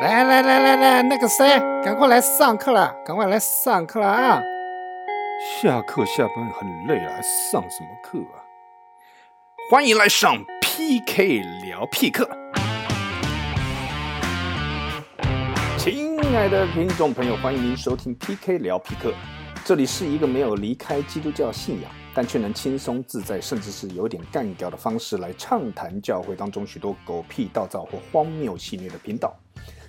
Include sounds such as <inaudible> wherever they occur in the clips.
来来来来来，那个谁，赶快来上课了，赶快来上课了啊！下课下班很累了，还上什么课啊？欢迎来上 PK 聊 P 课。亲爱的听众朋友，欢迎您收听 PK 聊 P 课。这里是一个没有离开基督教信仰，但却能轻松自在，甚至是有点干掉的方式来畅谈教会当中许多狗屁倒灶或荒谬戏谑的频道。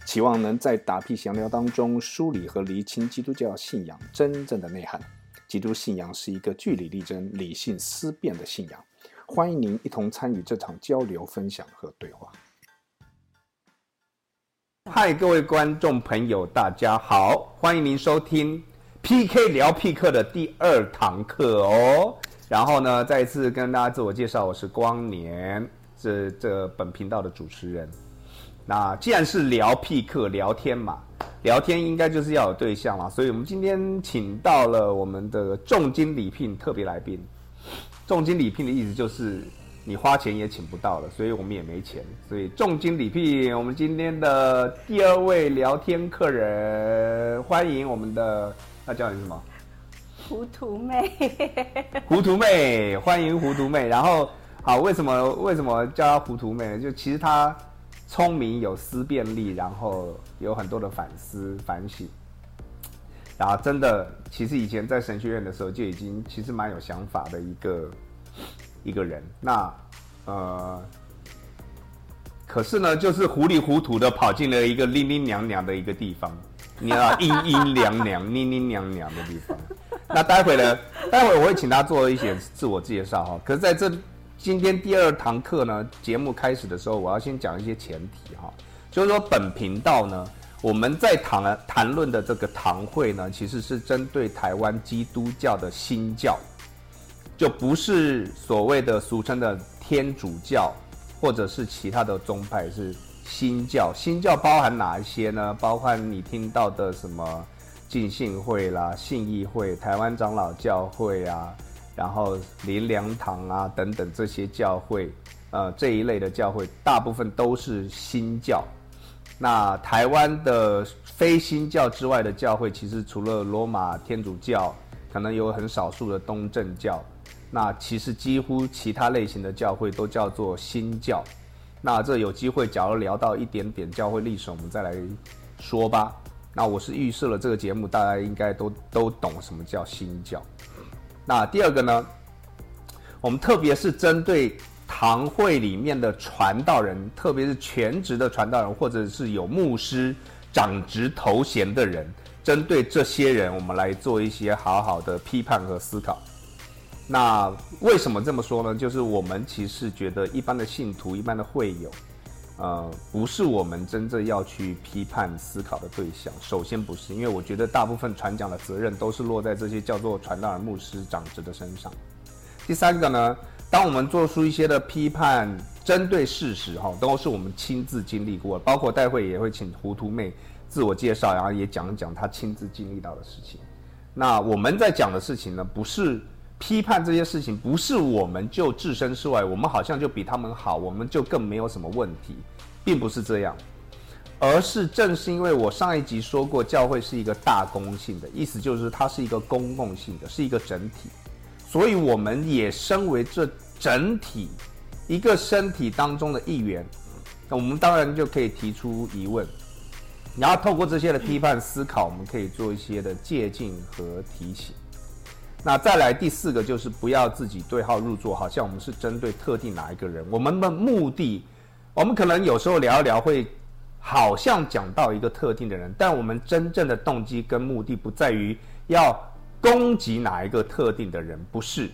期望能在打屁闲聊当中梳理和厘清基督教信仰真正的内涵。基督信仰是一个据理力争、理性思辨的信仰。欢迎您一同参与这场交流、分享和对话。嗨，各位观众朋友，大家好，欢迎您收听 PK 聊 P 课的第二堂课哦。然后呢，再一次跟大家自我介绍，我是光年，是这本频道的主持人。那既然是聊屁客聊天嘛，聊天应该就是要有对象嘛，所以我们今天请到了我们的重金礼聘特别来宾。重金礼聘的意思就是你花钱也请不到了，所以我们也没钱，所以重金礼聘我们今天的第二位聊天客人，欢迎我们的，那叫你什么？糊涂妹。<laughs> 糊涂妹，欢迎糊涂妹。然后好，为什么为什么叫她糊涂妹呢？就其实她。聪明有思辨力，然后有很多的反思反省，然后真的，其实以前在神学院的时候就已经其实蛮有想法的一个一个人。那呃，可是呢，就是糊里糊涂的跑进了一个 linh linh 娘娘的一个地方，你知道 <laughs> 阴阴凉凉、linh linh 娘娘的地方。那待会呢，待会我会请他做一些自我介绍哈。可是在这。今天第二堂课呢，节目开始的时候，我要先讲一些前提哈，就是说本频道呢，我们在谈谈论的这个堂会呢，其实是针对台湾基督教的新教，就不是所谓的俗称的天主教，或者是其他的宗派，是新教。新教包含哪一些呢？包含你听到的什么浸信会啦、信义会、台湾长老教会啊。然后林良堂啊等等这些教会，呃这一类的教会大部分都是新教。那台湾的非新教之外的教会，其实除了罗马天主教，可能有很少数的东正教。那其实几乎其他类型的教会都叫做新教。那这有机会，假如聊到一点点教会历史，我们再来说吧。那我是预设了这个节目，大家应该都都懂什么叫新教。那第二个呢？我们特别是针对堂会里面的传道人，特别是全职的传道人，或者是有牧师长职头衔的人，针对这些人，我们来做一些好好的批判和思考。那为什么这么说呢？就是我们其实觉得一般的信徒、一般的会友。呃，不是我们真正要去批判思考的对象。首先不是，因为我觉得大部分传讲的责任都是落在这些叫做传道人、牧师、长职的身上。第三个呢，当我们做出一些的批判，针对事实哈，都是我们亲自经历过，包括待会也会请糊涂妹自我介绍，然后也讲一讲她亲自经历到的事情。那我们在讲的事情呢，不是。批判这些事情，不是我们就置身事外，我们好像就比他们好，我们就更没有什么问题，并不是这样，而是正是因为我上一集说过，教会是一个大公性的，意思就是它是一个公共性的，是一个整体，所以我们也身为这整体一个身体当中的一员，那我们当然就可以提出疑问，然后透过这些的批判思考，我们可以做一些的借鉴和提醒。那再来第四个就是不要自己对号入座，好像我们是针对特定哪一个人。我们的目的，我们可能有时候聊一聊会，好像讲到一个特定的人，但我们真正的动机跟目的不在于要攻击哪一个特定的人，不是。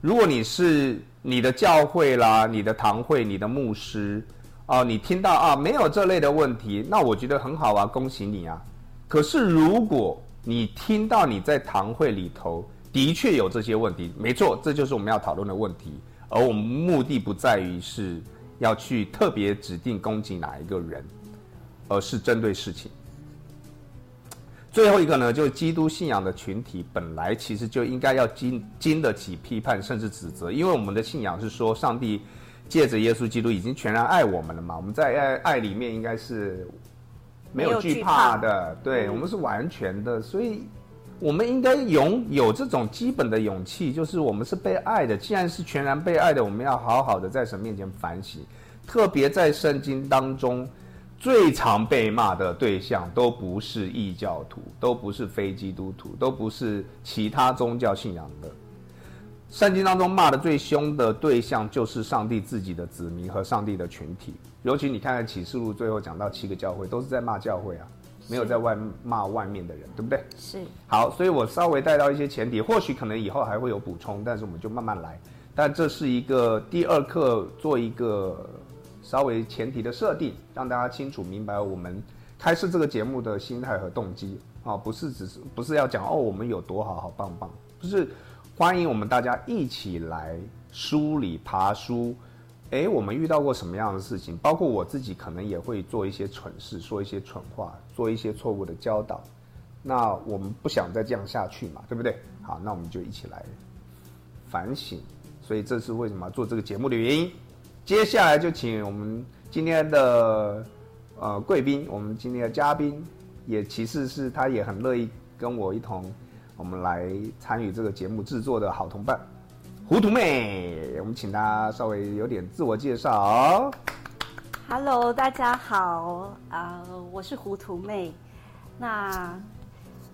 如果你是你的教会啦、你的堂会、你的牧师，哦，你听到啊没有这类的问题，那我觉得很好啊，恭喜你啊。可是如果你听到你在堂会里头，的确有这些问题，没错，这就是我们要讨论的问题。而我们目的不在于是要去特别指定攻击哪一个人，而是针对事情。最后一个呢，就是基督信仰的群体本来其实就应该要经经得起批判甚至指责，因为我们的信仰是说上帝借着耶稣基督已经全然爱我们了嘛。我们在爱爱里面应该是没有惧怕的，对我们是完全的，所以我们应该拥有这种基本的勇气，就是我们是被爱的。既然是全然被爱的，我们要好好的在神面前反省。特别在圣经当中，最常被骂的对象都不是异教徒，都不是非基督徒，都不是其他宗教信仰的。圣经当中骂的最凶的对象，就是上帝自己的子民和上帝的群体。尤其你看看启示录最后讲到七个教会，都是在骂教会啊，没有在外骂外面的人，对不对？是。好，所以我稍微带到一些前提，或许可能以后还会有补充，但是我们就慢慢来。但这是一个第二课，做一个稍微前提的设定，让大家清楚明白我们开设这个节目的心态和动机啊，不是只是不是要讲哦我们有多好好棒棒，不是。欢迎我们大家一起来梳理爬书，哎，我们遇到过什么样的事情？包括我自己可能也会做一些蠢事，说一些蠢话，做一些错误的教导。那我们不想再这样下去嘛，对不对？好，那我们就一起来反省。所以这是为什么做这个节目的原因。接下来就请我们今天的呃贵宾，我们今天的嘉宾，也其实是他也很乐意跟我一同。我们来参与这个节目制作的好同伴，糊涂妹，我们请她稍微有点自我介绍。Hello，大家好，啊，我是糊涂妹，那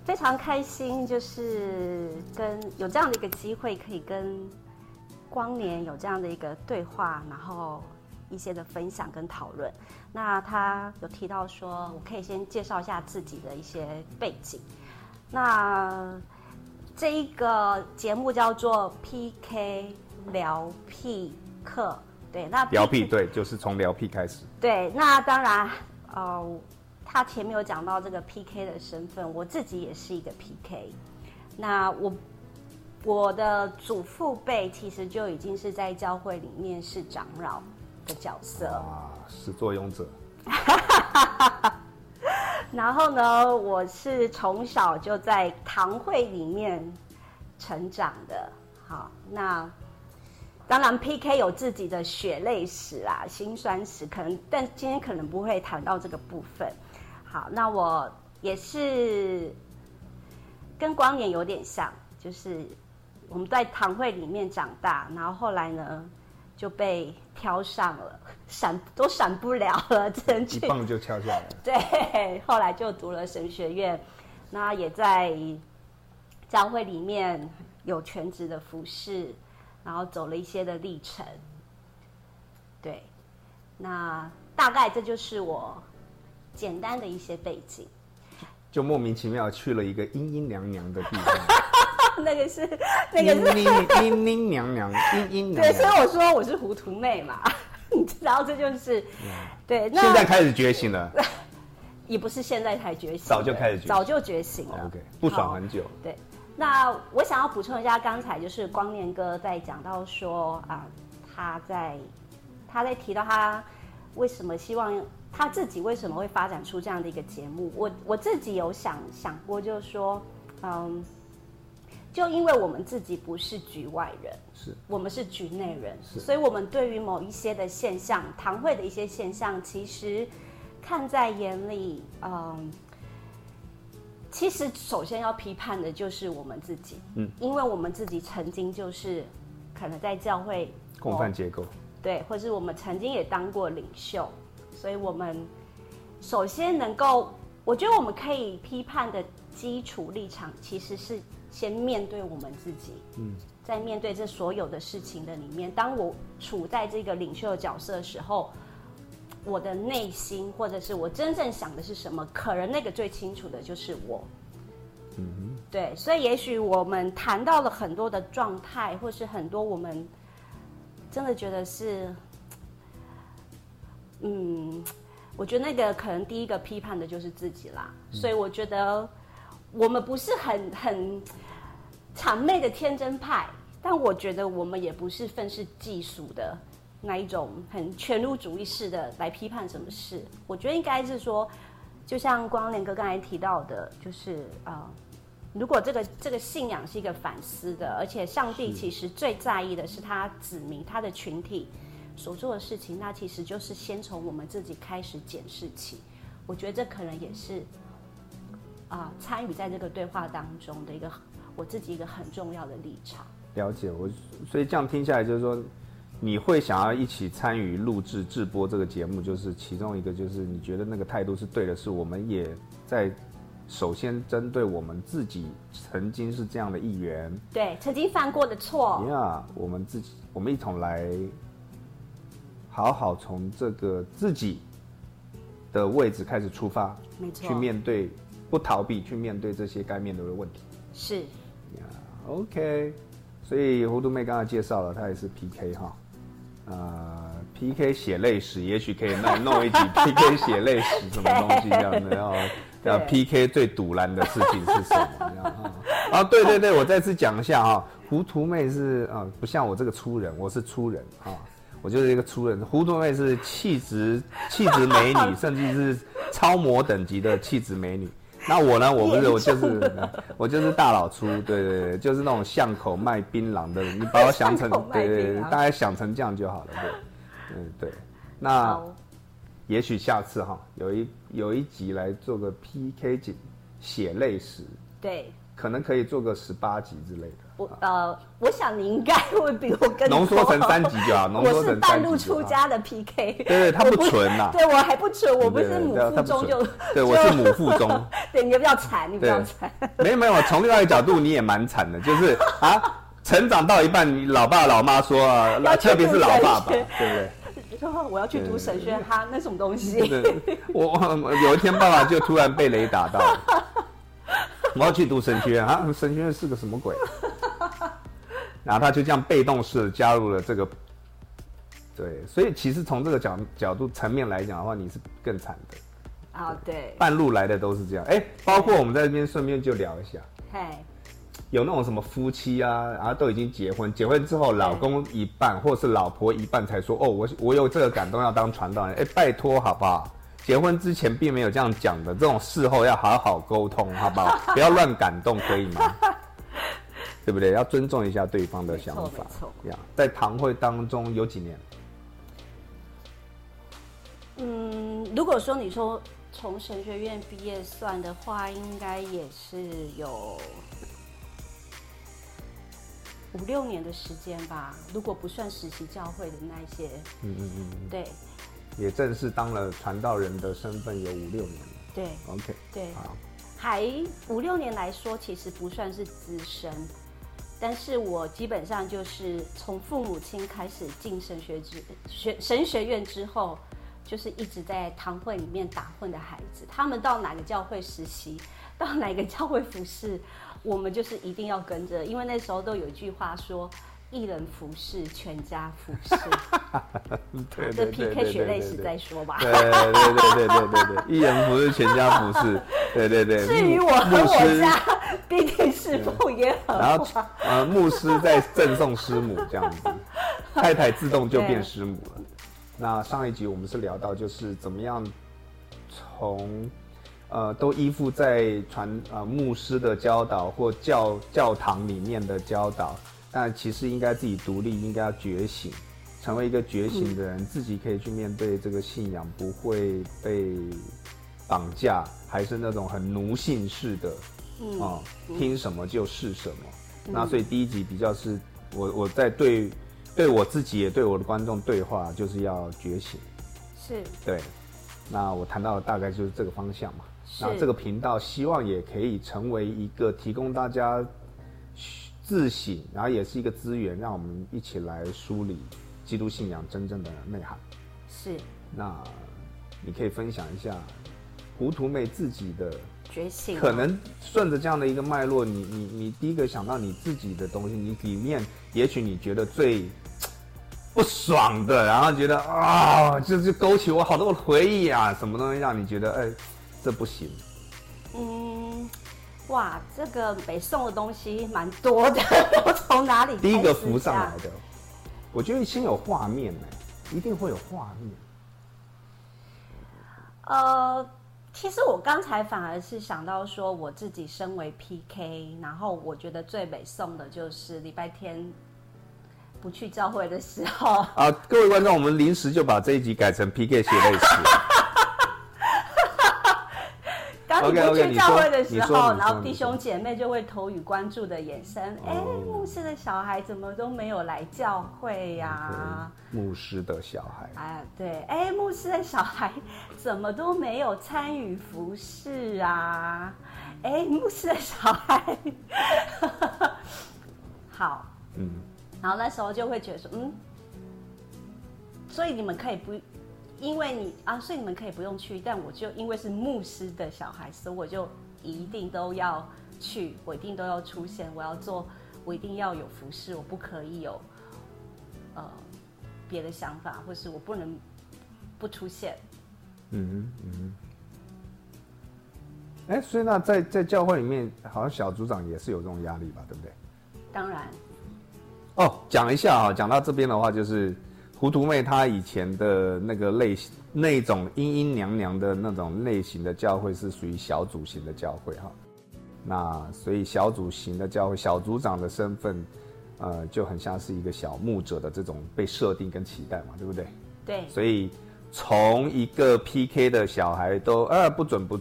非常开心，就是跟有这样的一个机会，可以跟光年有这样的一个对话，然后一些的分享跟讨论。那他有提到说，我可以先介绍一下自己的一些背景。那这一个节目叫做 PK 聊屁课，对，那聊屁对，就是从聊屁开始。对，那当然，呃，他前面有讲到这个 PK 的身份，我自己也是一个 PK。那我我的祖父辈其实就已经是在教会里面是长老的角色啊，始作俑者。<laughs> 然后呢，我是从小就在堂会里面成长的。好，那当然 PK 有自己的血泪史啊、辛酸史，可能但今天可能不会谈到这个部分。好，那我也是跟光年有点像，就是我们在堂会里面长大，然后后来呢就被挑上了。<laughs> 闪都闪不了了，<laughs> 只能一棒就敲下来。<laughs> 对，后来就读了神学院，那也在教会里面有全职的服饰，然后走了一些的历程。对，那大概这就是我简单的一些背景。就莫名其妙去了一个阴阴凉凉的地方。那个是那个是阴阴娘娘，阴阴娘。对，所以我说我是糊涂妹嘛。<laughs> 你知道这就是，对，现在开始觉醒了，也不是现在才觉醒，早就开始，早就觉醒了。OK，不爽很久。对，那我想要补充一下，刚才就是光年哥在讲到说啊，他在他在提到他为什么希望他自己为什么会发展出这样的一个节目，我我自己有想想过，就是说，嗯。就因为我们自己不是局外人，是我们是局内人，所以我们对于某一些的现象，堂会的一些现象，其实看在眼里，嗯，其实首先要批判的就是我们自己，嗯，因为我们自己曾经就是可能在教会共犯结构，对，或是我们曾经也当过领袖，所以我们首先能够，我觉得我们可以批判的基础立场其实是。先面对我们自己，嗯，在面对这所有的事情的里面，当我处在这个领袖的角色的时候，我的内心或者是我真正想的是什么，可能那个最清楚的就是我，嗯哼，对，所以也许我们谈到了很多的状态，或是很多我们真的觉得是，嗯，我觉得那个可能第一个批判的就是自己啦，所以我觉得。我们不是很很谄媚的天真派，但我觉得我们也不是愤世嫉俗的那一种很全入主义式的来批判什么事。我觉得应该是说，就像光良哥刚才提到的，就是啊，如果这个这个信仰是一个反思的，而且上帝其实最在意的是他子民他的群体所做的事情，那其实就是先从我们自己开始检视起。我觉得这可能也是啊参与在这个对话当中的一个我自己一个很重要的立场。了解我，所以这样听下来就是说，你会想要一起参与录制制播这个节目，就是其中一个，就是你觉得那个态度是对的，是我们也在首先针对我们自己曾经是这样的一员，对，曾经犯过的错，呀，我们自己，我们一同来好好从这个自己的位置开始出发，没错，去面对，不逃避，去面对这些该面对的问题。是呀，OK。所以糊涂妹刚才介绍了，她也是 PK 哈，呃，PK 血泪史，也许可以弄弄一集 <laughs> PK 血泪史什么东西这样的，然后要 PK 最堵拦的事情是什么这样哈？啊，对对对，我再次讲一下哈，糊涂妹是啊，不像我这个粗人，我是粗人啊，我就是一个粗人，糊涂妹是气质气质美女，<laughs> 甚至是超模等级的气质美女。那我呢？我不是，我就是 <laughs> 我就是大老粗，对对对，就是那种巷口卖槟榔的。你把我想成，<laughs> 对对对，大概想成这样就好了，对，<laughs> 嗯对。那也许下次哈，有一有一集来做个 PK 景血泪史，对。可能可以做个十八集之类的。我呃，我想你应该会比我更浓缩成三级就好。<laughs> 浓缩成。我是半路出家的 PK。对对，他不纯呐。对我还不纯，我不是母腹中就。对，我是母腹中。<laughs> 对，你比较惨，你比较惨。没有没有，从另外一个角度，你也蛮惨的，就是啊，成长到一半，你老爸老妈说啊，特别是老爸爸，对不对？<laughs> 说我要去读神学，哈，那什么东西？我有一天爸爸就突然被雷打到。我要去读神学院啊！神学院是个什么鬼？然后他就这样被动式加入了这个，对，所以其实从这个角角度层面来讲的话，你是更惨的。啊，对，半路来的都是这样。哎，包括我们在这边顺便就聊一下，嘿，有那种什么夫妻啊，然后都已经结婚，结婚之后老公一半或是老婆一半才说，哦，我我有这个感动要当传道人，哎，拜托好不好？结婚之前并没有这样讲的，这种事后要好好沟通，好不好？不要乱感动，可以吗？对不对？要尊重一下对方的想法。呀，在堂会当中有几年？嗯，如果说你说从神学院毕业算的话，应该也是有五六年的时间吧。如果不算实习教会的那些，嗯嗯嗯，对。也正式当了传道人的身份有五六年了。对，OK，对，好，还五六年来说，其实不算是资深，但是我基本上就是从父母亲开始进神学之学神学院之后，就是一直在堂会里面打混的孩子，他们到哪个教会实习，到哪个教会服侍，我们就是一定要跟着，因为那时候都有一句话说。一人服侍，全家服侍。<laughs> 这 PK 血泪史再说吧。对对对对对对对，一人服侍，全家服侍。对对对。至于我和我家，必定是奉耶和华。然后呃，牧师在赠送师母这样子，<laughs> 太太自动就变师母了。那上一集我们是聊到，就是怎么样从呃都依附在传呃牧师的教导或教教堂里面的教导。但其实应该自己独立，应该要觉醒，成为一个觉醒的人，自己可以去面对这个信仰，不会被绑架，还是那种很奴性式的，啊，听什么就是什么。那所以第一集比较是我我在对对我自己也对我的观众对话，就是要觉醒。是。对。那我谈到的大概就是这个方向嘛。那这个频道希望也可以成为一个提供大家。自省，然后也是一个资源，让我们一起来梳理基督信仰真正的内涵。是。那你可以分享一下糊涂妹自己的觉醒。可能顺着这样的一个脉络，你你你第一个想到你自己的东西，你里面也许你觉得最不爽的，然后觉得啊，就就勾起我好多回忆啊，什么东西让你觉得哎，这不行？嗯。哇，这个北宋的东西蛮多的，<laughs> 我从哪里？第一个浮上来的，我觉得先有画面呢，一定会有画面。呃，其实我刚才反而是想到说，我自己身为 PK，然后我觉得最北宋的就是礼拜天不去教会的时候。啊，各位观众，我们临时就把这一集改成 PK 写类似。我去教会的时候，然后弟兄姐妹就会投予关注的眼神。哎、哦牧师的小孩怎么都没有来教会呀、对牧师的小孩，哎，对，哎，牧师的小孩怎么都没有参与服饰啊？哎，牧师的小孩，<laughs> 好，嗯，然后那时候就会觉得说，嗯，所以你们可以不，因为你啊，所以你们可以不用去，但我就因为是牧师的小孩，所以我就一定都要去，我一定都要出现，我要做，我一定要有服饰，我不可以有呃别的想法，或是我不能不出现。嗯哼嗯哼。哎，所以那在在教会里面，好像小组长也是有这种压力吧，对不对？当然，哦，讲一下啊，讲到这边的话，就是糊涂妹她以前的那个类型，那种阴阴娘娘的那种类型的教会是属于小组型的教会哈。那所以小组型的教会，小组长的身份，呃，就很像是一个小牧者的这种被设定跟期待嘛，对不对？对所以从一个 PK 的小孩都呃不准不，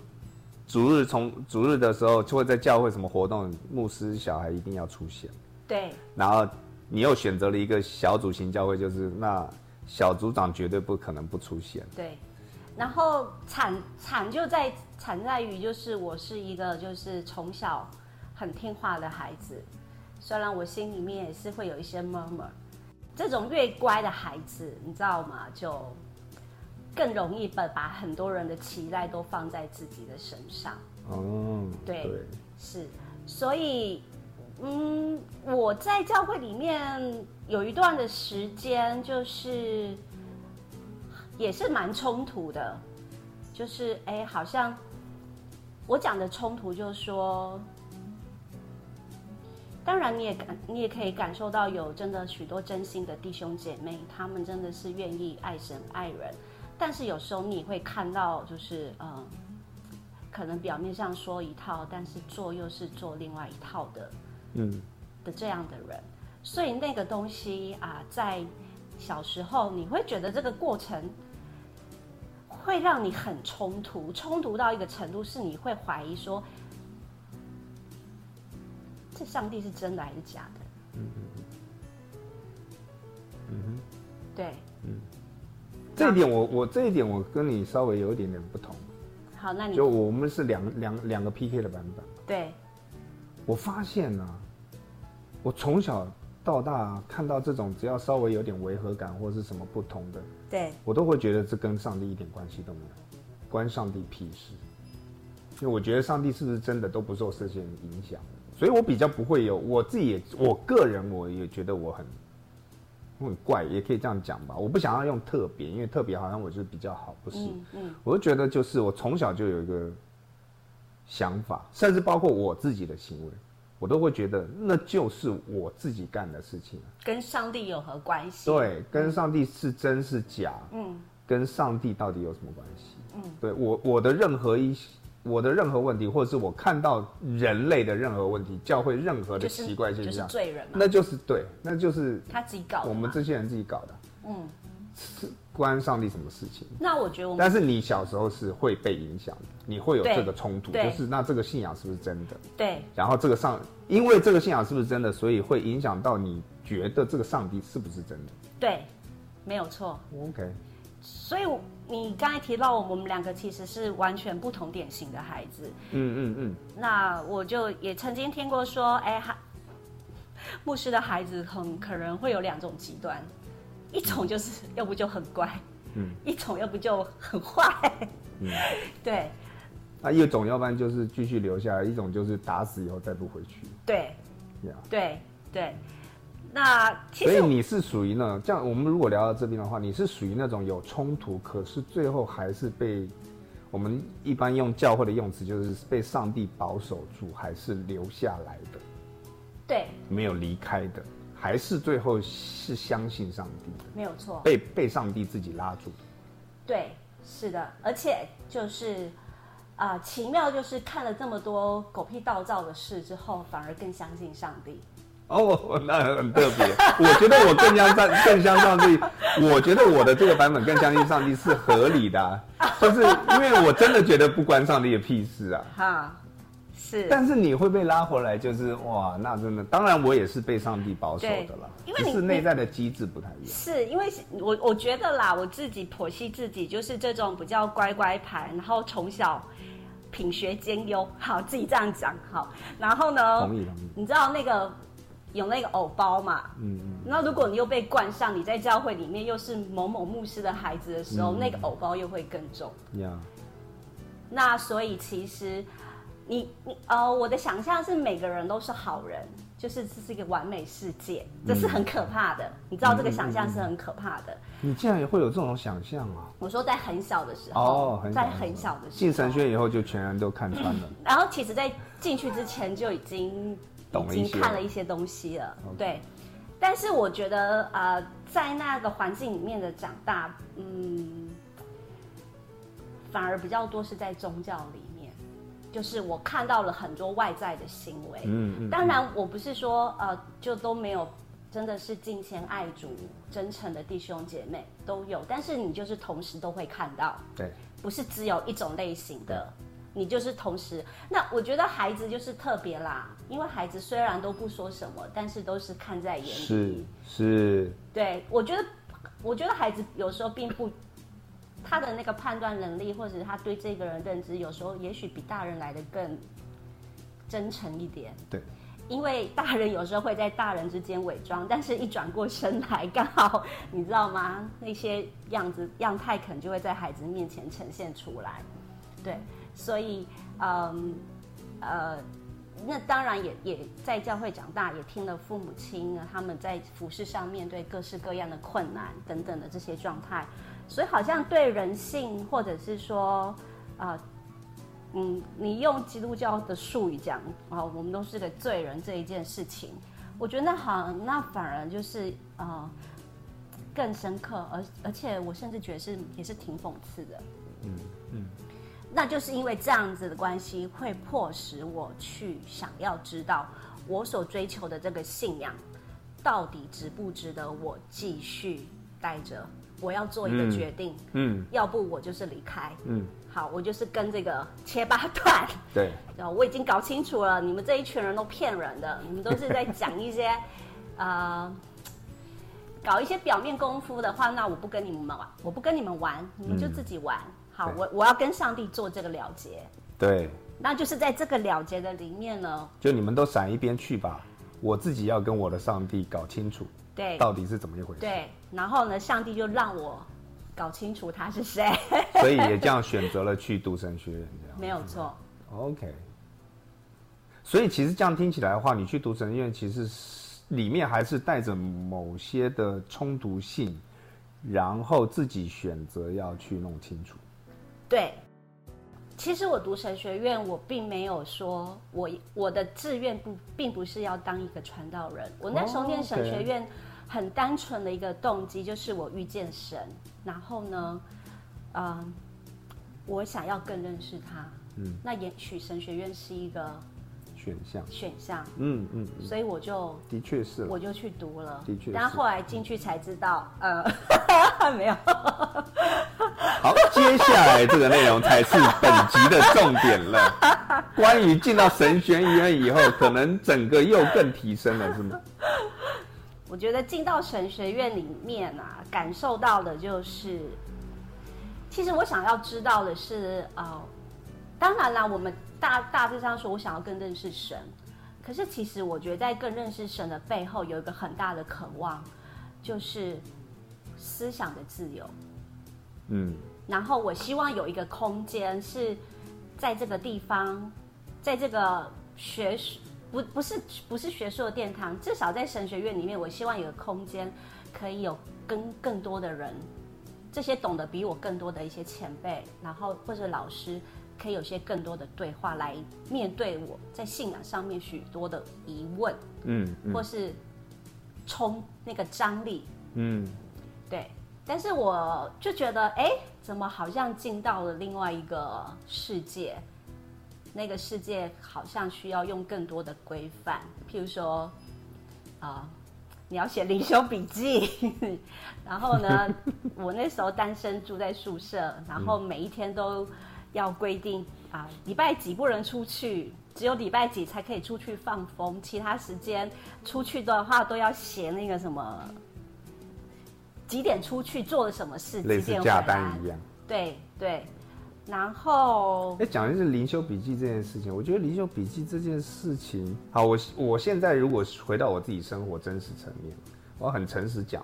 逐日从逐日的时候就会在教会什么活动，牧师小孩一定要出现。对然后你又选择了一个小组型教会，就是那小组长绝对不可能不出现。对，然后惨惨就在惨在于，就是我是一个就是从小很听话的孩子，虽然我心里面也是会有一些 murmur，这种越乖的孩子，你知道吗？就更容易把把很多人的期待都放在自己的身上。哦，对对，是，所以，嗯，我在教会里面有一段的时间，就是也是蛮冲突的，就是哎，好像我讲的冲突，就是说，当然你也感你也可以感受到有真的许多真心的弟兄姐妹，他们真的是愿意爱神爱人，但是有时候你会看到，就是嗯。可能表面上说一套，但是做又是做另外一套的嗯，的这样的人，所以那个东西啊，在小时候你会觉得这个过程会让你很冲突，冲突到一个程度是你会怀疑说，这上帝是真的还是假的？嗯哼，对，嗯。这一点我我这一点我跟你稍微有一点点不同，好，那你就我们是两两两个 PK 的版本。对我发现呢、我从小到大看到这种只要稍微有点违和感或是什么不同的，对我都会觉得这跟上帝一点关系都没有，关上帝屁事。因为我觉得上帝是不是真的都不受这些人影响，所以我比较不会有我自己也我个人我也觉得我很我很怪，也可以这样讲吧。我不想要用特别，因为特别好像我就是比较好，不是？嗯嗯我就觉得就是我从小就有一个想法，甚至包括我自己的行为，我都会觉得那就是我自己干的事情。跟上帝有何关系？，对，跟上帝是真是假，嗯跟上帝到底有什么关系？嗯，对我我的任何一我的任何问题，或者是我看到人类的任何问题，教会任何的就是奇怪现就是象，罪人嘛，那就是对，那就是他自己搞的。我们这些人自己搞的，嗯，是关上帝什么事情？那我觉得我们但是你小时候是会被影响的，你会有对这个冲突，就是那这个信仰是不是真的？对然后这个上，因为这个信仰是不是真的，所以会影响到你觉得这个上帝是不是真的对，没有错。？OK，所以你刚才提到我们两个其实是完全不同典型的孩子。嗯嗯嗯，那我就也曾经听过说，哎，哈，牧师的孩子很可能会有两种极端，一种就是要不就很乖，嗯，一种要不就很坏，嗯，<laughs> 对。那一种要不然就是继续留下来，一种就是打死以后再不回去，对呀、对对。那其所以你是属于那这样，我们如果聊到这边的话，你是属于那种有冲突，可是最后还是被我们一般用教会的用词，就是被上帝保守住，还是留下来的，对。没有离开的，还是最后是相信上帝的，没有错，被被上帝自己拉住的。对，是的，而且就是啊、奇妙就是看了这么多狗屁倒灶的事之后，反而更相信上帝。哦，那很特别。我觉得我更相上更相上帝，我觉得我的这个版本更相信上帝是合理的、啊，就是因为我真的觉得不关上帝的屁事啊。哈，是，但是你会被拉回来，就是哇，那真的，当然我也是被上帝保守的了，对因为你是内在的机制不太一样。是因为我我觉得啦，我自己剖析自己就是这种比较乖乖牌，然后从小品学兼优，好自己这样讲好，然后呢，同意同意，你知道那个有那个偶包嘛？嗯嗯，那如果你又被冠上你在教会里面又是某某牧师的孩子的时候，嗯那个偶包又会更重。呀，那所以其实你你呃，我的想象是每个人都是好人，就是这是一个完美世界，这是很可怕的。你知道这个想象是很可怕的。你竟然也会有这种想象啊？我说在很小的时候，哦，很在很小的时候进神学以后就全然都看穿了。<laughs> 然后其实，在进去之前就已经已懂了一些经看了一些东西了对。但是我觉得，呃，在那个环境里面的长大，嗯，反而比较多是在宗教里面，就是我看到了很多外在的行为。嗯嗯，当然，我不是说呃，就都没有，真的是敬虔爱主、真诚的弟兄姐妹都有，但是你就是同时都会看到，对，不是只有一种类型的，你就是同时。那我觉得孩子就是特别啦，因为孩子虽然都不说什么，但是都是看在眼里是。是，对，我觉得，我觉得孩子有时候并不，他的那个判断能力，或者是他对这个人认知，有时候也许比大人来的更真诚一点。对，因为大人有时候会在大人之间伪装，但是一转过身来，刚好你知道吗？那些样子样态可能就会在孩子面前呈现出来。对，所以嗯呃，那当然也也在教会长大，也听了父母亲呢他们在服饰上面对各式各样的困难等等的这些状态，所以好像对人性或者是说啊。呃嗯，你用基督教的术语讲啊，我们都是个罪人这一件事情，我觉得那好，那反而就是呃更深刻，而而且我甚至觉得是也是挺讽刺的。嗯嗯，那就是因为这样子的关系，会迫使我去想要知道我所追求的这个信仰到底值不值得我继续待着。我要做一个嗯决定，嗯。要不我就是离开。嗯，好，我就是跟这个切八段。对，呃，我已经搞清楚了，你们这一群人都骗人的，你们都是在讲一些，<laughs> 呃，搞一些表面功夫的话，那我不跟你们玩，我不跟你们玩，你们就自己玩。好，我我要跟上帝做这个了结，对，那就是在这个了结的里面呢，就你们都闪一边去吧，我自己要跟我的上帝搞清楚对到底是怎么一回事，对，然后呢，上帝就让我搞清楚他是谁，所以也这样选择了去读神学院这样。没有错，OK，所以其实这样听起来的话，你去读神学院，其实是里面还是带着某些的冲突性，然后自己选择要去弄清楚。对。其实我读神学院，我并没有说我我的志愿不并不是要当一个传道人。我那时候念神学院，很单纯的一个动机就是我遇见神，然后呢，嗯，我想要更认识他。嗯，那也许神学院是一个选项，选项，嗯嗯，嗯所以我就的确是我就去读了。的确是但后来进去才知道，呃，<laughs> 没有。好，接下来这个内容才是本集的重点了。<laughs> 关于进到神学院以后，可能整个又更提升了，是吗？我觉得进到神学院里面啊，感受到的就是，其实我想要知道的是，呃，当然啦，我们大大致上说，我想要更认识神，可是其实我觉得在更认识神的背后，有一个很大的渴望，就是思想的自由。嗯然后我希望有一个空间是在这个地方，在这个学术不不是不是学术的殿堂，至少在神学院里面，我希望有个空间可以有跟更多的人，这些懂得比我更多的一些前辈，然后或者老师，可以有些更多的对话来面对我在信仰上面许多的疑问，嗯嗯或是冲那个张力，嗯，对，但是我就觉得，哎，怎么好像进到了另外一个世界？那个世界好像需要用更多的规范，譬如说，啊、你要写灵修笔记。<laughs> 然后呢，我那时候单身住在宿舍，然后每一天都要规定啊，礼拜几不能出去，只有礼拜几才可以出去放风，其他时间出去的话都要写那个什么。几点出去做了什么事？类似假？单一样。对对，然后哎，讲的是灵修笔记这件事情，我觉得灵修笔记这件事情，好，我我现在如果回到我自己生活真实层面，我很诚实讲，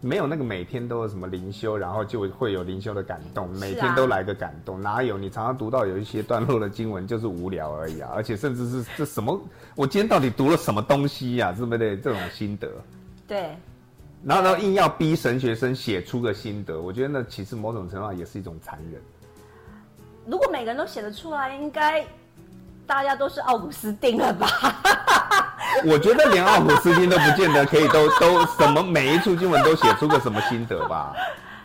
没有那个每天都有什么灵修，然后就会有灵修的感动，每天都来个感动，哪有？你常常读到有一些段落的经文就是无聊而已啊，而且甚至是这什么，我今天到底读了什么东西呀、是不是？这种心得。对然后呢，硬要逼神学生写出个心得，我觉得那其实某种程度上也是一种残忍。如果每个人都写得出来，应该大家都是奥古斯丁了吧？<laughs> 我觉得连奥古斯丁都不见得可以都 <laughs> 都什么每一处经文都写出个什么心得吧？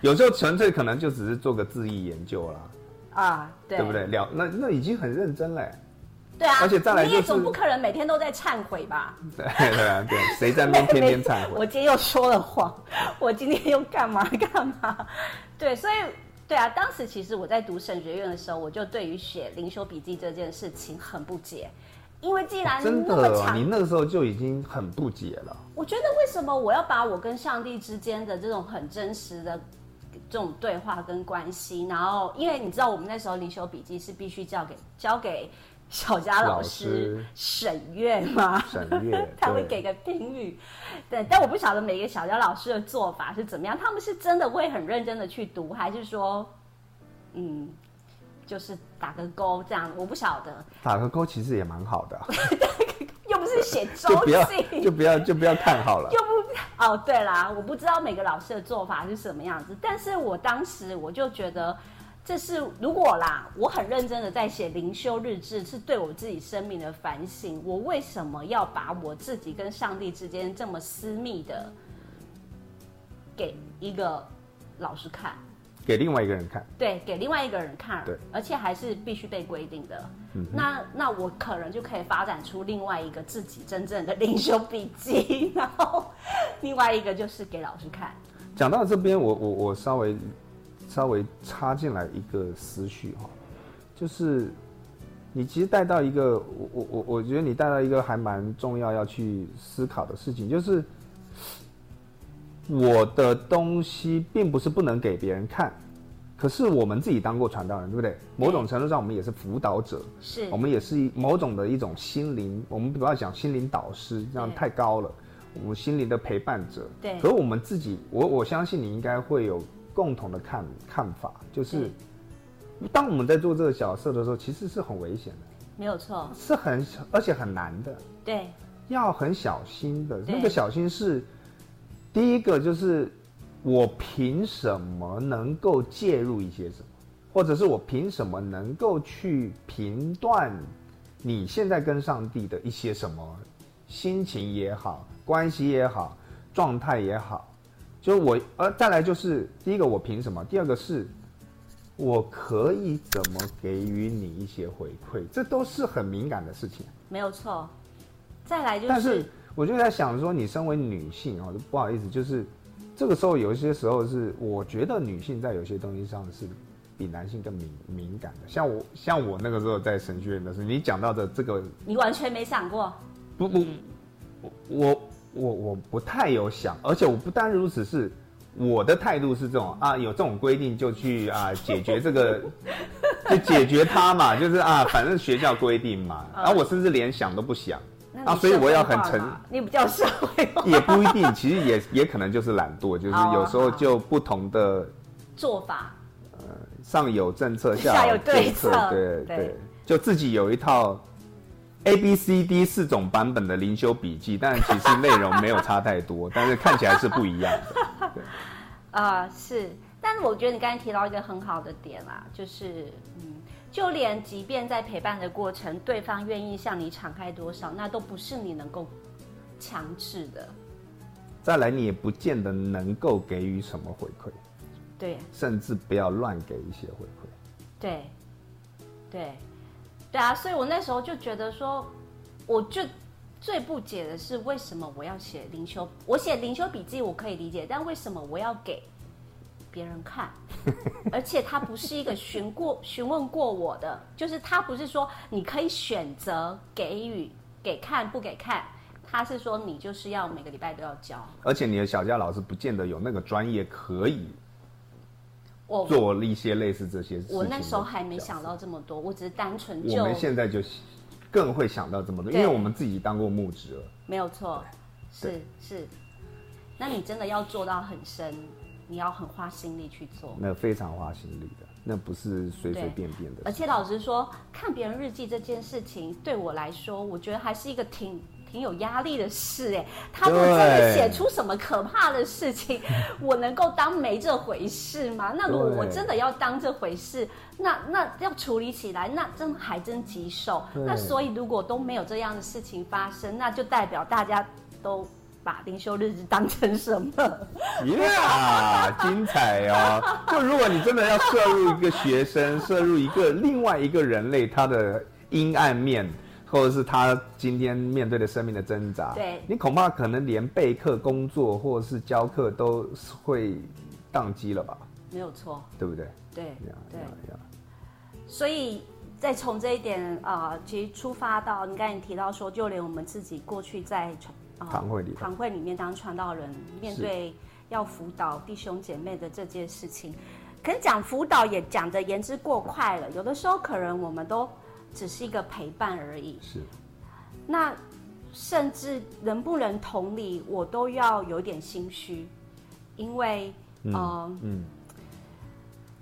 有时候纯粹可能就只是做个字义研究啦，啊，对，对不对？了那那已经很认真嘞。对啊，而且再来你也就是总不可能每天都在忏悔吧？对 <laughs> 对啊对，谁在那边天天忏悔我？今天又说了谎，我今天又干嘛干嘛？对，所以对啊，当时其实我在读神学院的时候，我就对于写灵修笔记这件事情很不解，因为既然真的你那个时候就已经很不解了。我觉得为什么我要把我跟上帝之间的这种很真实的这种对话跟关系，然后因为你知道我们那时候灵修笔记是必须交给交给小佳老老师师。审阅嘛，审阅 <laughs> 他会对。给个评语，对，但我不晓得每个小佳老师的做法是怎么样，他们是真的会很认真的去读，还是说，嗯，就是打个勾这样，我不晓得，打个勾其实也蛮好的。啊，<laughs> 又不是写 <laughs> 就周记，就不要就不要看好了。又不哦，对啦，我不知道每个老师的做法是什么样子，但是我当时我就觉得，这是如果啦，我很认真的在写灵修日志，是对我自己生命的反省。我为什么要把我自己跟上帝之间这么私密的给一个老师看？给另外一个人看，对，给另外一个人看，对，而且还是必须被规定的。嗯那那我可能就可以发展出另外一个自己真正的灵修笔记，<laughs> 然后另外一个就是给老师看。讲到这边，我我我稍微稍微插进来一个思绪哈，就是你其实带到一个，我我我我觉得你带到一个还蛮重要要去思考的事情，就是我的东西并不是不能给别人看，可是我们自己当过传道人，对不对？某种程度上，我们也是辅导者，是。我们也是一某种的一种心灵，我们不要讲心灵导师，这样太高了。我们心灵的陪伴者，对。可是我们自己，我我相信你应该会有共同的看看法，就是当我们在做这个角色的时候，其实是很危险的，没有错，是很而且很难的，对。要很小心的。对。那个小心是第一个，就是我凭什么能够介入一些什么，或者是我凭什么能够去评断你现在跟上帝的一些什么心情也好，关系也好，状态也好，就是我，呃，再来就是第一个我凭什么，第二个是我可以怎么给予你一些回馈，这都是很敏感的事情。没有错。再来就是但是我就在想说，你身为女性哦，不好意思，就是这个时候有一些时候是，我觉得女性在有些东西上是比男性更敏敏感的。像我，像我那个时候在神学院的时候，你讲到的这个，你完全没想过，不不，我我我我不太有想，而且我不单如此是。我的态度是这种啊，有这种规定就去啊解决这个，就解决它嘛，就是啊，反正学校规定嘛，然后我甚至连想都不想啊，那所以我要很诚，你比较社会化。也不一定，其实也也可能就是懒惰，就是哦有时候就不同的做法，呃上有政策，下下有有对策，对。对，就自己有一套 A B C D 四种版本的灵修笔记，<laughs> 但其实内容没有差太多，但是看起来是不一样的。对 <laughs> 啊、是，但是我觉得你刚才提到一个很好的点啦，就是嗯，就连即便在陪伴的过程，对方愿意向你敞开多少，那都不是你能够强制的。再来，你也不见得能够给予什么回馈，对甚至不要乱给一些回馈。对对对啊，所以我那时候就觉得说，我就最不解的是，为什么我要写灵修？我写灵修笔记我可以理解，但为什么我要给别人看？<laughs> 而且他不是一个询过 <laughs> 询问过我的，就是他不是说你可以选择给予给看不给看，他是说你就是要每个礼拜都要交。而且你的小佳老师不见得有那个专业可以我做一些类似这些事情的我那时候还没想到这么多，我只是单纯就我们现在就更会想到这么多，因为我们自己当过牧职了。没有错，是是。那你真的要做到很深，你要很花心力去做。那非常花心力的，那不是随随便便的而。且老实说，看别人日记这件事情，对我来说，我觉得还是一个挺挺有压力的事。哎，他如果真的写出什么可怕的事情，我能够当没这回事吗？那如果我真的要当这回事，那那要处理起来，那真还真棘手。那所以如果都没有这样的事情发生，那就代表大家都把灵修日志当成什么？耶，<laughs> 精彩哦！就如果你真的要摄入一个学生，<laughs> 摄入一个另外一个人类他的阴暗面，或者是他今天面对的生命的挣扎，对你恐怕可能连备课、工作或者是教课都会宕机了吧？没有错，对不对？对呀对。所以再从这一点啊、呃其实出发到你刚才提到说，就连我们自己过去在传、呃堂会里头堂会里面当传道人，面对要辅导弟兄姐妹的这件事情，可能讲辅导也讲的言之过快了，有的时候可能我们都只是一个陪伴而已。是那甚至能不能同理，我都要有点心虚，因为嗯呃嗯，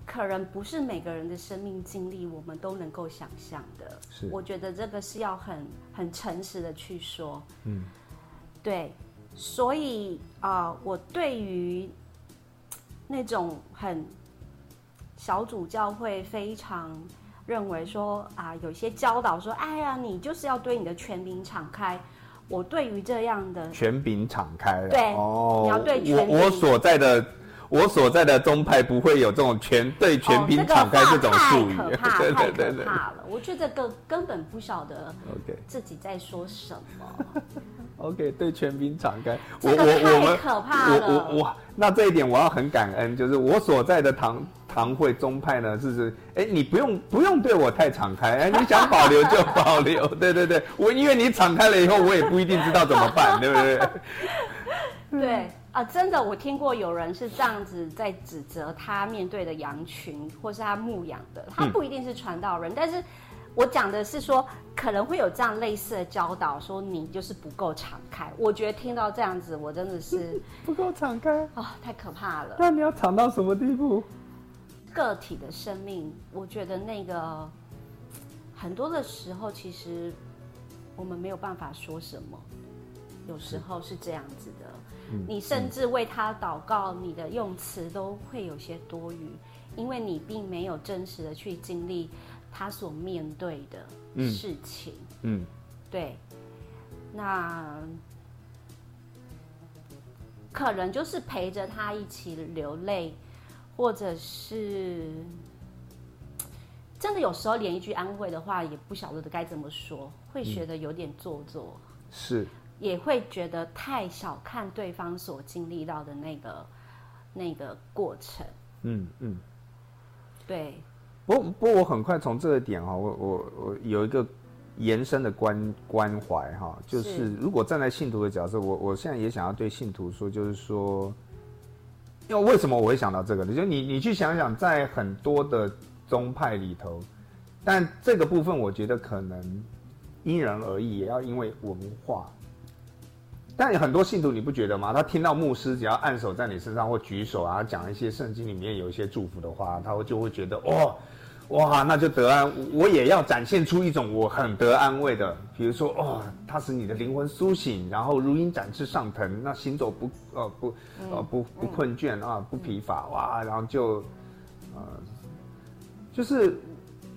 可能不是每个人的生命经历我们都能够想象的。是我觉得这个是要很很诚实的去说。嗯，对，所以啊、呃我对于那种很小组教会非常认为说啊，有些教导说，哎呀，你就是要对你的权柄敞开。我对于这样的权柄敞开了。对哦，你要对我我所在的。我所在的宗派不会有这种权对权柄哦这个敞开这种术语，太可怕，对 <laughs> 太对对对。可怕了。我觉得根根本不晓得 OK 自己在说什么。<laughs> OK，对权柄敞开。我这个我我太们可怕我我，那这一点我要很感恩，就是我所在的堂堂会宗派呢，是是，哎，你不用不用对我太敞开，哎，你想保留就保留，<laughs> 对对对，我因为你敞开了以后，我也不一定知道怎么办，<laughs> 对不对？对啊，真的，我听过有人是这样子在指责他面对的羊群，或是他牧养的，他嗯不一定是传道人，但是我讲的是说，可能会有这样类似的教导，说你就是不够敞开。我觉得听到这样子，我真的是 <laughs> 不够敞开，啊、太可怕了。那你要敞到什么地步？个体的生命，我觉得那个很多的时候，其实我们没有办法说什么，有时候是这样子的。你甚至为他祷告，你的用词都会有些多余，因为你并没有真实的去经历他所面对的嗯事情。嗯，对，那可能就是陪着他一起流泪，或者是真的有时候连一句安慰的话也不晓得该怎么说，会觉得有点做作，是也会觉得太小看对方所经历到的那个那个过程。嗯嗯。对，不过不过我很快从这个点哈，我我我有一个延伸的关关怀哈，就是是如果站在信徒的角色，我我现在也想要对信徒说，就是说，因为为什么我会想到这个呢？就你你去想想，在很多的宗派里头，但这个部分我觉得可能因人而异，也要因为文化。但很多信徒你不觉得吗？他听到牧师只要按手在你身上或举手啊，讲一些圣经里面有一些祝福的话，他会就会觉得哦，哇，那就得安。我也要展现出一种我很得安慰的，比如说哦，它使你的灵魂苏醒，然后如鹰展翅上腾，那行走不呃不呃不不困倦啊，不疲乏哇，然后就呃就是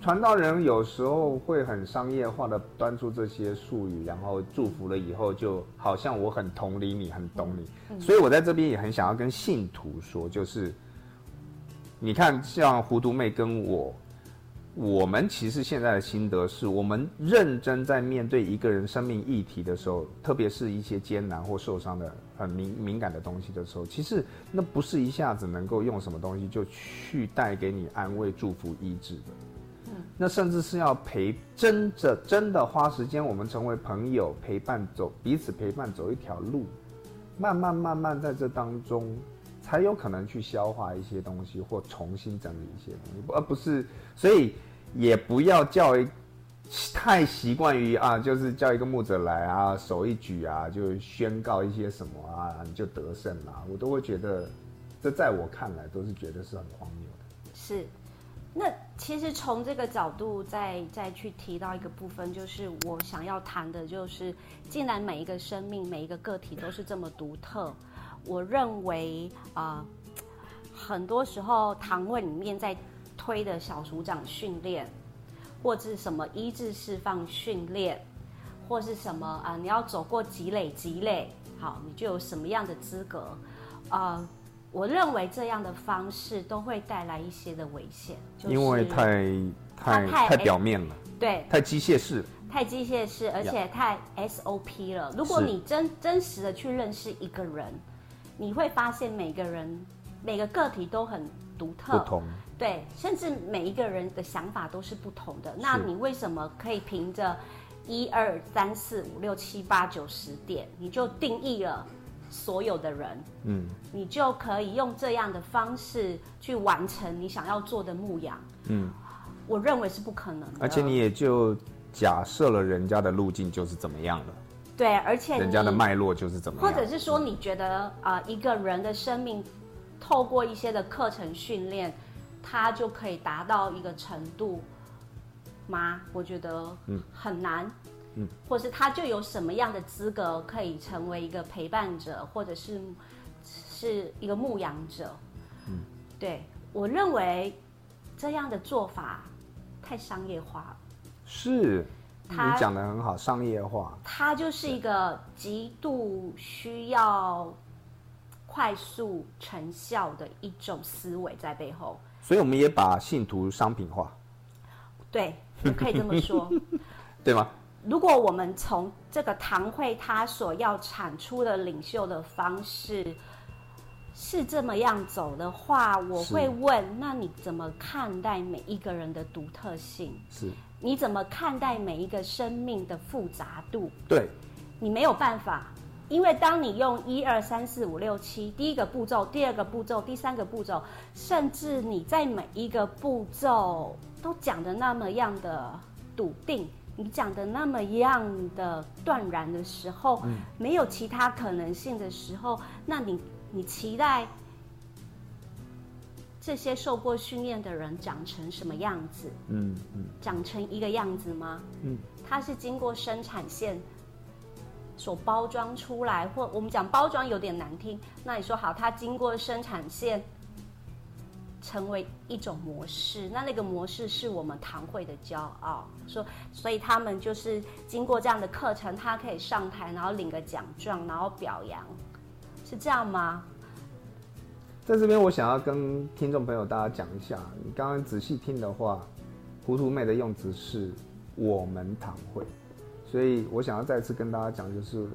传道人有时候会很商业化的端出这些术语，然后祝福了以后，就好像我很同理你，很懂你。所以我在这边也很想要跟信徒说，就是你看，像糊涂妹跟我，我们其实现在的心得是，我们认真在面对一个人生命议题的时候，特别是一些艰难或受伤的很敏敏感的东西的时候，其实那不是一下子能够用什么东西就去带给你安慰、祝福、医治的。嗯那甚至是要陪真的真的花时间，我们成为朋友，陪伴走彼此陪伴走一条路，慢慢慢慢在这当中，才有可能去消化一些东西或重新整理一些东西，而不是所以也不要叫一太习惯于啊，就是叫一个牧者来啊，手一举啊，就宣告一些什么啊，你就得胜了，我都会觉得，这在我看来都是觉得是很荒谬的。是。那其实从这个角度再再去提到一个部分，就是我想要谈的，就是既然每一个生命、每一个个体都是这么独特，我认为啊，很多时候堂会里面在推的小组长训练，或者是什么医治释放训练，或是什么啊，你要走过积累积累，好，你就有什么样的资格啊？我认为这样的方式都会带来一些的危险，因为太太太表面了，对，太机械式，太机械式，而且太 SOP 了。如果你真真实的去认识一个人，你会发现每个人每个个体都很独特，不同，对，甚至每一个人的想法都是不同的。那你为什么可以凭着一二三四五六七八九十点，你就定义了？所有的人，嗯，你就可以用这样的方式去完成你想要做的牧羊，嗯，我认为是不可能的。而且你也就假设了人家的路径就是怎么样的，对，而且人家的脉络就是怎么样，或者是说你觉得啊，一个人的生命透过一些的课程训练，他就可以达到一个程度吗？我觉得嗯很难。嗯，或是他就有什么样的资格可以成为一个陪伴者，或者是是一个牧羊者？嗯，对我认为这样的做法太商业化了。是，你讲的很好，商业化。它就是一个极度需要快速成效的一种思维在背后。所以我们也把信徒商品化。对，可以这么说，<laughs> 对吗？如果我们从这个堂会他所要产出的领袖的方式是这么样走的话，我会问：那你怎么看待每一个人的独特性？是，你怎么看待每一个生命的复杂度？对，你没有办法，因为当你用一二三四五六七第一个步骤、第二个步骤、第三个步骤，甚至你在每一个步骤都讲的那么样的笃定。你讲的那么样的断然的时候，没有其他可能性的时候，那你你期待这些受过训练的人长成什么样子？嗯嗯，长成一个样子吗？嗯，它是经过生产线所包装出来，或我们讲包装有点难听，那你说好，它经过生产线。成为一种模式，那那个模式是我们堂会的骄傲。说，所以他们就是经过这样的课程，他可以上台，然后领个奖状，然后表扬，是这样吗？在这边，我想要跟听众朋友大家讲一下，你刚刚仔细听的话，糊涂妹的用词是我们堂会，所以我想要再次跟大家讲，就是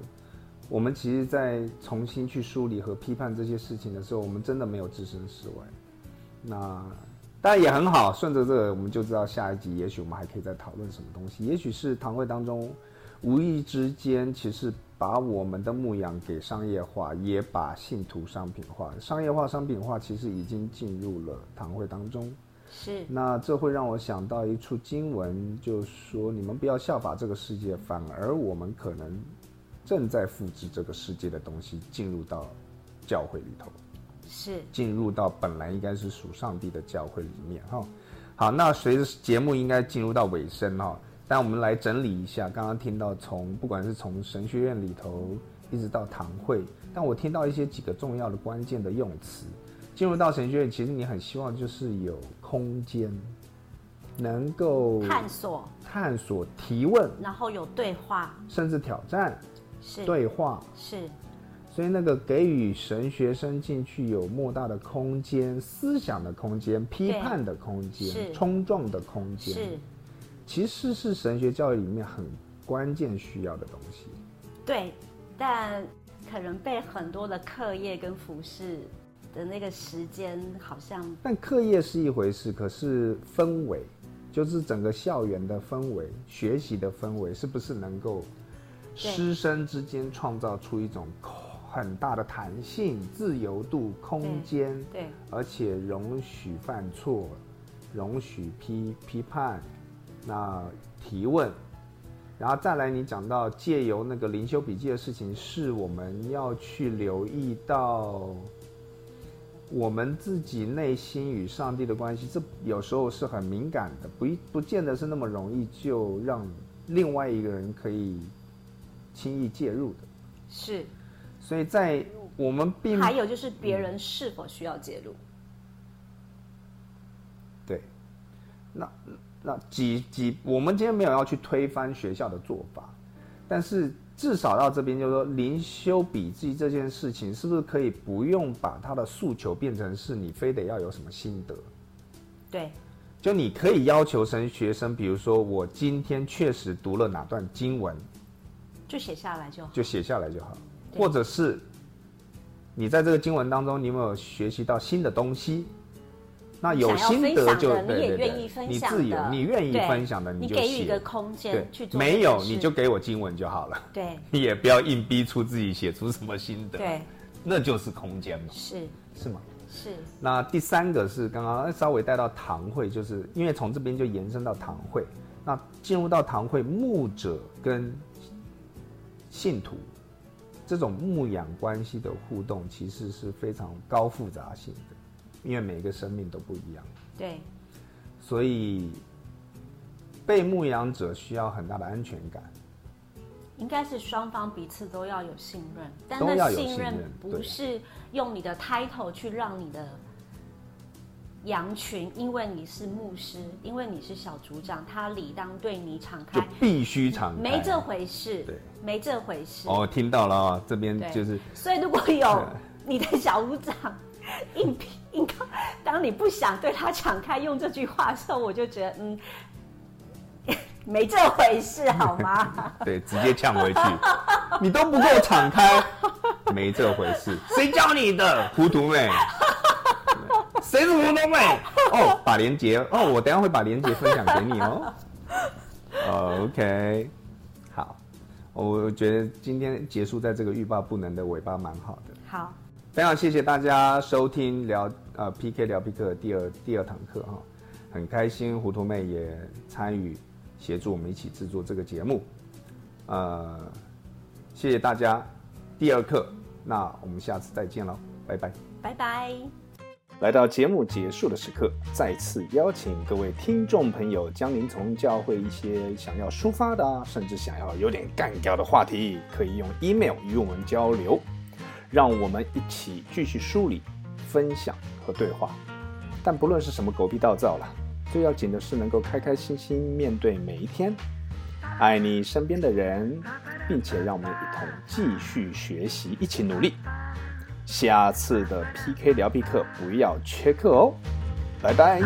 我们其实，在重新去梳理和批判这些事情的时候，我们真的没有置身事外。那当然也很好，顺着这个，我们就知道下一集，也许我们还可以再讨论什么东西。也许是堂会当中无意之间，其实把我们的牧养给商业化，也把信徒商品化。商业化、商品化其实已经进入了堂会当中。是。那这会让我想到一处经文，就是说你们不要效法这个世界，反而我们可能正在复制这个世界的东西进入到教会里头。是进入到本来应该是属上帝的教会里面哈，好，那随着节目应该进入到尾声哈，但我们来整理一下，刚刚听到从不管是从神学院里头一直到堂会，但我听到一些几个重要的关键的用词，进入到神学院，其实你很希望就是有空间，能够探索、探索、提问，然后有对话，甚至挑战，是。对话。是。所以那个给予神学生进去有莫大的空间、思想的空间、批判的空间、是。冲撞的空间，是，其实是神学教育里面很关键需要的东西。对，但可能被很多的课业跟服饰的那个时间，好像但课业是一回事，可是氛围，就是整个校园的氛围、学习的氛围，是不是能够对师生之间创造出一种很大的弹性、自由度、空间，对而且容许犯错，容许批批判，那提问。然后再来，你讲到借由那个灵修笔记的事情，是我们要去留意到我们自己内心与上帝的关系，这有时候是很敏感的，不一不见得是那么容易就让另外一个人可以轻易介入的。是。所以在我们并还有就是别人是否需要介入？对，那那几几，我们今天没有要去推翻学校的做法，但是至少到这边就是说，灵修笔记这件事情，是不是可以不用把它的诉求变成是你非得要有什么心得？对就你可以要求生学生，比如说我今天确实读了哪段经文，就写下来就好。就写下来就好，或者是你在这个经文当中，你有没有学习到新的东西？那有心得就对对对愿意分你自由，你愿意分享的就你给予一写个空间对去做没有你就给我经文就好了，对你也不要硬逼出自己写出什么心得，对，那就是空间嘛，是是吗？是那第三个是刚刚稍微带到堂会，就是因为从这边就延伸到堂会。那进入到堂会，牧者跟信徒这种牧养关系的互动，其实是非常高复杂性的，因为每个生命都不一样，对所以被牧养者需要很大的安全感。应该是双方彼此都要有信任，但那信任不是用你的 title 去让你的羊群，因为你是牧师，因为你是小组长，他理当对你敞就开，必须敞开。没这回事，对，没这回事。哦，听到了啊、这边就是所以如果有 <laughs> 你的小组长 <laughs> 硬拼硬刚，当你不想对他敞开用这句话的时候，我就觉得嗯，没这回事好吗？<laughs> 对，直接呛回去。你都不够敞开，没这回事。谁教你的，糊涂妹？谁是糊涂妹？哦，把链接哦，我等下会把链接分享给你哦。哦 OK，好，我觉得今天结束在这个欲罢不能的尾巴蛮好的。好，非常谢谢大家收听聊呃 PK 聊 PK 的第二第二堂课哈，很开心糊涂妹也参与协助我们一起制作这个节目，呃，谢谢大家。第二课，那我们下次再见喽，拜拜。拜拜。来到节目结束的时刻，再次邀请各位听众朋友，将您从教会一些想要抒发的啊，甚至想要有点干掉的话题，可以用 email 与我们交流，让我们一起继续梳理、分享和对话。但不论是什么狗屁倒灶了，最要紧的是能够开开心心面对每一天，爱你身边的人，并且让我们一同继续学习，一起努力。下次的 PK 聊 P 课不要缺课哦，拜拜。